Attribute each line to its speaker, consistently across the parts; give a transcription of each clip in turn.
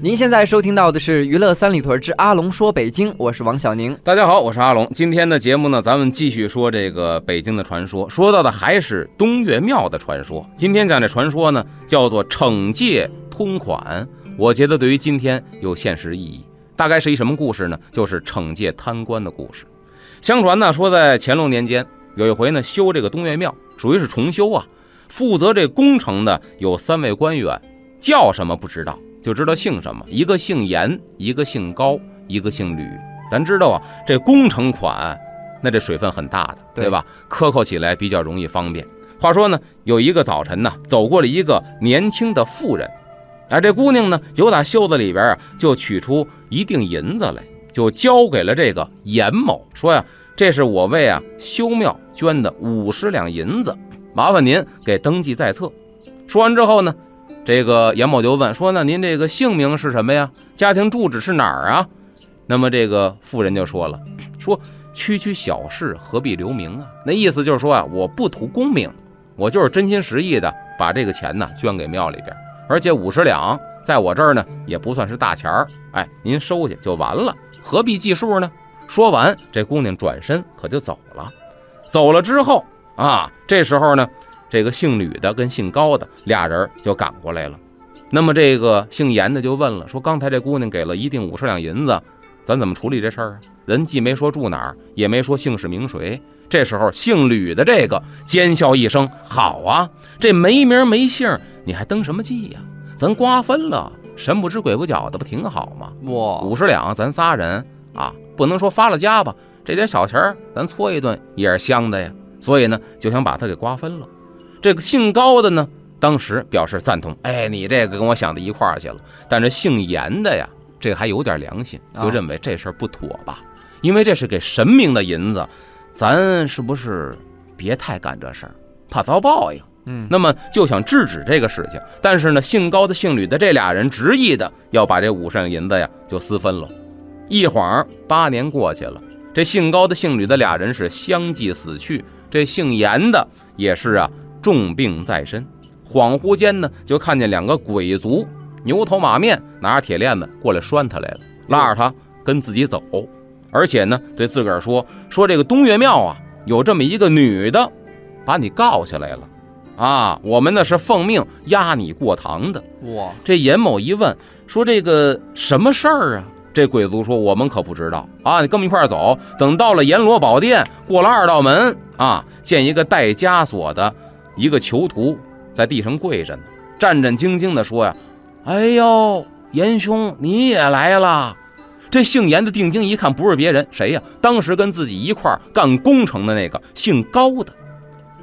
Speaker 1: 您现在收听到的是《娱乐三里屯之阿龙说北京》，我是王小宁。
Speaker 2: 大家好，我是阿龙。今天的节目呢，咱们继续说这个北京的传说，说到的还是东岳庙的传说。今天讲这传说呢，叫做惩戒通款。我觉得对于今天有现实意义。大概是一什么故事呢？就是惩戒贪官的故事。相传呢，说在乾隆年间，有一回呢，修这个东岳庙，属于是重修啊。负责这工程的有三位官员，叫什么不知道。就知道姓什么，一个姓严，一个姓高，一个姓吕。咱知道啊，这工程款，那这水分很大的，对吧？克扣起来比较容易方便。话说呢，有一个早晨呢，走过了一个年轻的妇人，哎，这姑娘呢，由打袖子里边啊，就取出一锭银子来，就交给了这个严某，说呀，这是我为啊修庙捐的五十两银子，麻烦您给登记在册。说完之后呢。这个严某就问说：“那您这个姓名是什么呀？家庭住址是哪儿啊？”那么这个妇人就说了：“说区区小事何必留名啊？那意思就是说啊，我不图功名，我就是真心实意的把这个钱呢捐给庙里边，而且五十两在我这儿呢也不算是大钱儿。哎，您收下就完了，何必计数呢？”说完，这姑娘转身可就走了。走了之后啊，这时候呢。这个姓吕的跟姓高的俩人就赶过来了，那么这个姓严的就问了，说刚才这姑娘给了一锭五十两银子，咱怎么处理这事儿啊？人既没说住哪儿，也没说姓氏名谁。这时候姓吕的这个奸笑一声：“好啊，这没名没姓，你还登什么记呀？咱瓜分了，神不知鬼不觉的，不挺好吗？
Speaker 1: 哇，
Speaker 2: 五十两，咱仨人啊，不能说发了家吧？这点小钱儿，咱搓一顿也是香的呀。所以呢，就想把它给瓜分了。”这个姓高的呢，当时表示赞同。哎，你这个跟我想的一块儿去了。但是姓严的呀，这还有点良心，就认为这事儿不妥吧？因为这是给神明的银子，咱是不是别太干这事儿，怕遭报应？
Speaker 1: 嗯，
Speaker 2: 那么就想制止这个事情。但是呢，姓高的、姓吕的这俩人执意的要把这五十两银子呀就私分了。一晃八年过去了，这姓高的、姓吕的俩人是相继死去，这姓严的也是啊。重病在身，恍惚间呢，就看见两个鬼卒牛头马面，拿着铁链子过来拴他来了，拉着他跟自己走，而且呢，对自个儿说：“说这个东岳庙啊，有这么一个女的，把你告下来了，啊，我们呢是奉命押你过堂的。”
Speaker 1: 哇！
Speaker 2: 这严某一问，说：“这个什么事儿啊？”这鬼卒说：“我们可不知道啊，你跟我们一块儿走，等到了阎罗宝殿，过了二道门啊，见一个带枷锁的。”一个囚徒在地上跪着呢，战战兢兢地说：“呀，哎呦，严兄你也来了。”这姓严的定睛一看，不是别人，谁呀？当时跟自己一块干工程的那个姓高的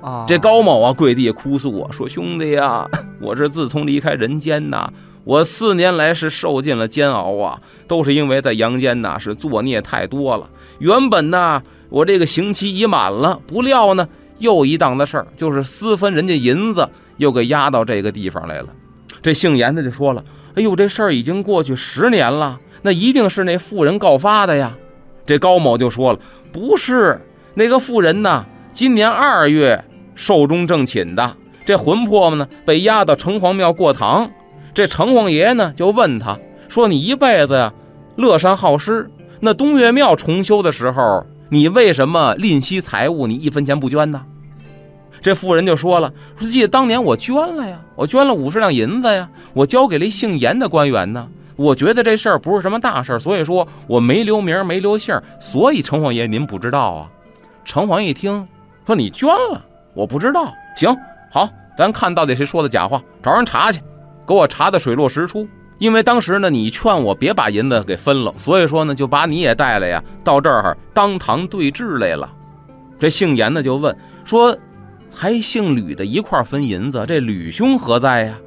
Speaker 1: 啊。
Speaker 2: 这高某啊，跪地哭诉啊，说：“兄弟呀，我这自从离开人间呐，我四年来是受尽了煎熬啊，都是因为在阳间呐是作孽太多了。原本呢，我这个刑期已满了，不料呢。”又一档子事儿，就是私分人家银子，又给押到这个地方来了。这姓严的就说了：“哎呦，这事儿已经过去十年了，那一定是那妇人告发的呀。”这高某就说了：“不是，那个妇人呢，今年二月寿终正寝的，这魂魄们呢被押到城隍庙过堂。这城隍爷呢就问他说：‘你一辈子呀乐善好施，那东岳庙重修的时候。’”你为什么吝惜财物？你一分钱不捐呢？这妇人就说了：“说记得当年我捐了呀，我捐了五十两银子呀，我交给了姓严的官员呢。我觉得这事儿不是什么大事儿，所以说我没留名没留姓，所以城隍爷您不知道啊。”城隍一听说你捐了，我不知道。行好，咱看到底谁说的假话，找人查去，给我查的水落石出。因为当时呢，你劝我别把银子给分了，所以说呢，就把你也带来呀，到这儿当堂对质来了。这姓严的就问说：“还姓吕的一块分银子，这吕兄何在呀？”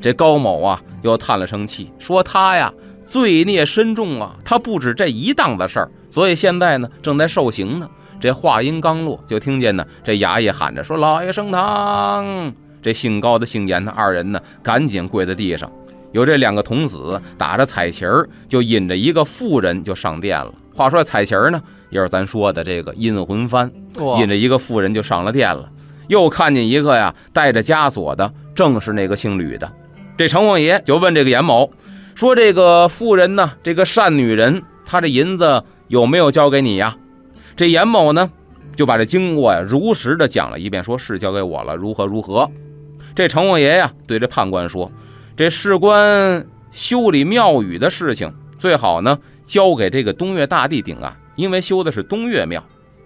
Speaker 2: 这高某啊又叹了声气，说：“他呀罪孽深重啊，他不止这一档子事儿，所以现在呢正在受刑呢。”这话音刚落，就听见呢这衙役喊着说：“老爷升堂！”这姓高的姓严的二人呢赶紧跪在地上。有这两个童子打着彩旗儿，就引着一个妇人就上殿了。话说彩旗儿呢，也是咱说的这个阴魂幡，引着一个妇人就上了殿了。又看见一个呀，带着枷锁的，正是那个姓吕的。这城隍爷就问这个严某说：“这个妇人呢，这个善女人，她这银子有没有交给你呀？”这严某呢，就把这经过呀如实的讲了一遍，说是交给我了，如何如何。这城隍爷呀，对这判官说。这事关修理庙宇的事情，最好呢交给这个东岳大帝定案，因为修的是东岳庙。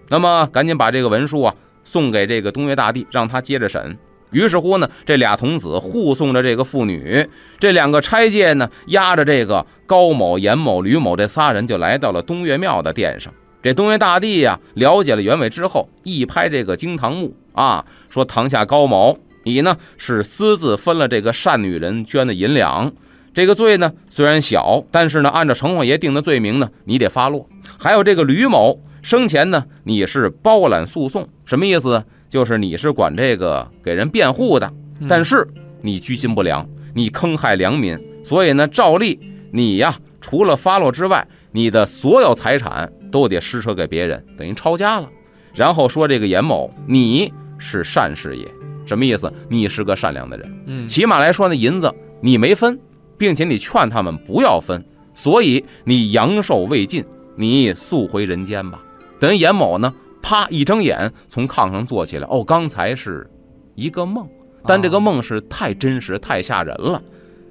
Speaker 2: 那么赶紧把这个文书啊送给这个东岳大帝，让他接着审。于是乎呢，这俩童子护送着这个妇女，这两个差监呢押着这个高某、严某、吕某这仨人就来到了东岳庙的殿上。这东岳大帝呀了解了原委之后，一拍这个惊堂木啊，说堂下高某。你呢是私自分了这个善女人捐的银两，这个罪呢虽然小，但是呢按照城隍爷定的罪名呢，你得发落。还有这个吕某生前呢，你是包揽诉讼，什么意思？就是你是管这个给人辩护的，但是你居心不良，你坑害良民，所以呢照例你呀除了发落之外，你的所有财产都得施舍给别人，等于抄家了。然后说这个严某，你是善事也。什么意思？你是个善良的人，嗯，起码来说，呢银子你没分，并且你劝他们不要分，所以你阳寿未尽，你速回人间吧。等严某呢，啪一睁眼，从炕上坐起来，哦，刚才是一个梦，但这个梦是太真实、太吓人了，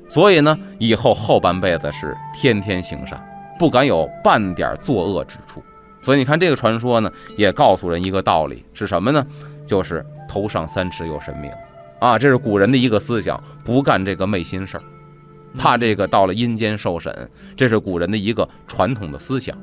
Speaker 2: 所以呢，以后后半辈子是天天行善，不敢有半点作恶之处。所以你看这个传说呢，也告诉人一个道理，是什么呢？就是头上三尺有神明，啊，这是古人的一个思想，不干这个昧心事儿，怕这个到了阴间受审，这是古人的一个传统的思想。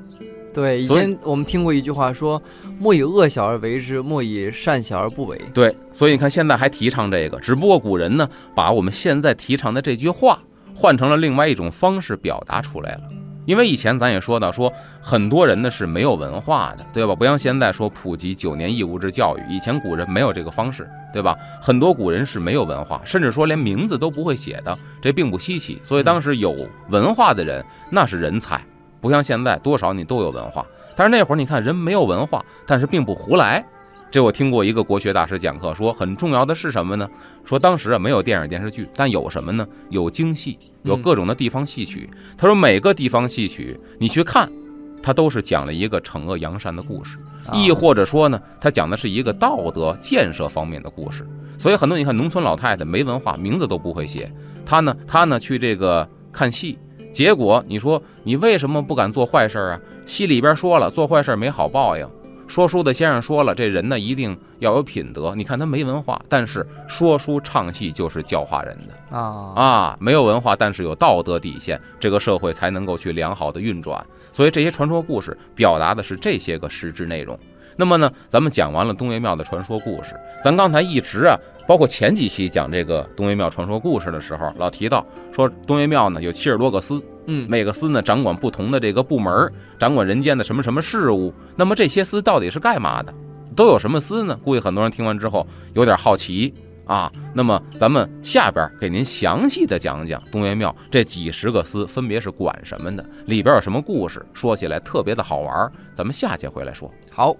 Speaker 1: 对，以前我们听过一句话说：“莫以恶小而为之，莫以善小而不为。”
Speaker 2: 对，所以你看现在还提倡这个，只不过古人呢，把我们现在提倡的这句话换成了另外一种方式表达出来了。因为以前咱也说到，说很多人呢是没有文化的，对吧？不像现在说普及九年义务制教育，以前古人没有这个方式，对吧？很多古人是没有文化，甚至说连名字都不会写的，这并不稀奇。所以当时有文化的人那是人才，不像现在多少你都有文化。但是那会儿你看人没有文化，但是并不胡来。这我听过一个国学大师讲课说，很重要的是什么呢？说当时啊没有电影电视剧，但有什么呢？有京戏，有各种的地方戏曲。他说每个地方戏曲你去看，它都是讲了一个惩恶扬善的故事，亦或者说呢，它讲的是一个道德建设方面的故事。所以很多你看农村老太太没文化，名字都不会写，她呢她呢去这个看戏，结果你说你为什么不敢做坏事啊？戏里边说了，做坏事没好报应。说书的先生说了，这人呢一定要有品德。你看他没文化，但是说书唱戏就是教化人的啊啊！没有文化，但是有道德底线，这个社会才能够去良好的运转。所以这些传说故事表达的是这些个实质内容。那么呢，咱们讲完了东岳庙的传说故事，咱刚才一直啊，包括前几期讲这个东岳庙传说故事的时候，老提到说东岳庙呢有七十多个司。嗯，每个司呢掌管不同的这个部门，掌管人间的什么什么事务。那么这些司到底是干嘛的？都有什么司呢？估计很多人听完之后有点好奇啊。那么咱们下边给您详细的讲讲东岳庙这几十个司分别是管什么的，里边有什么故事，说起来特别的好玩。咱们下节回来说。
Speaker 1: 好。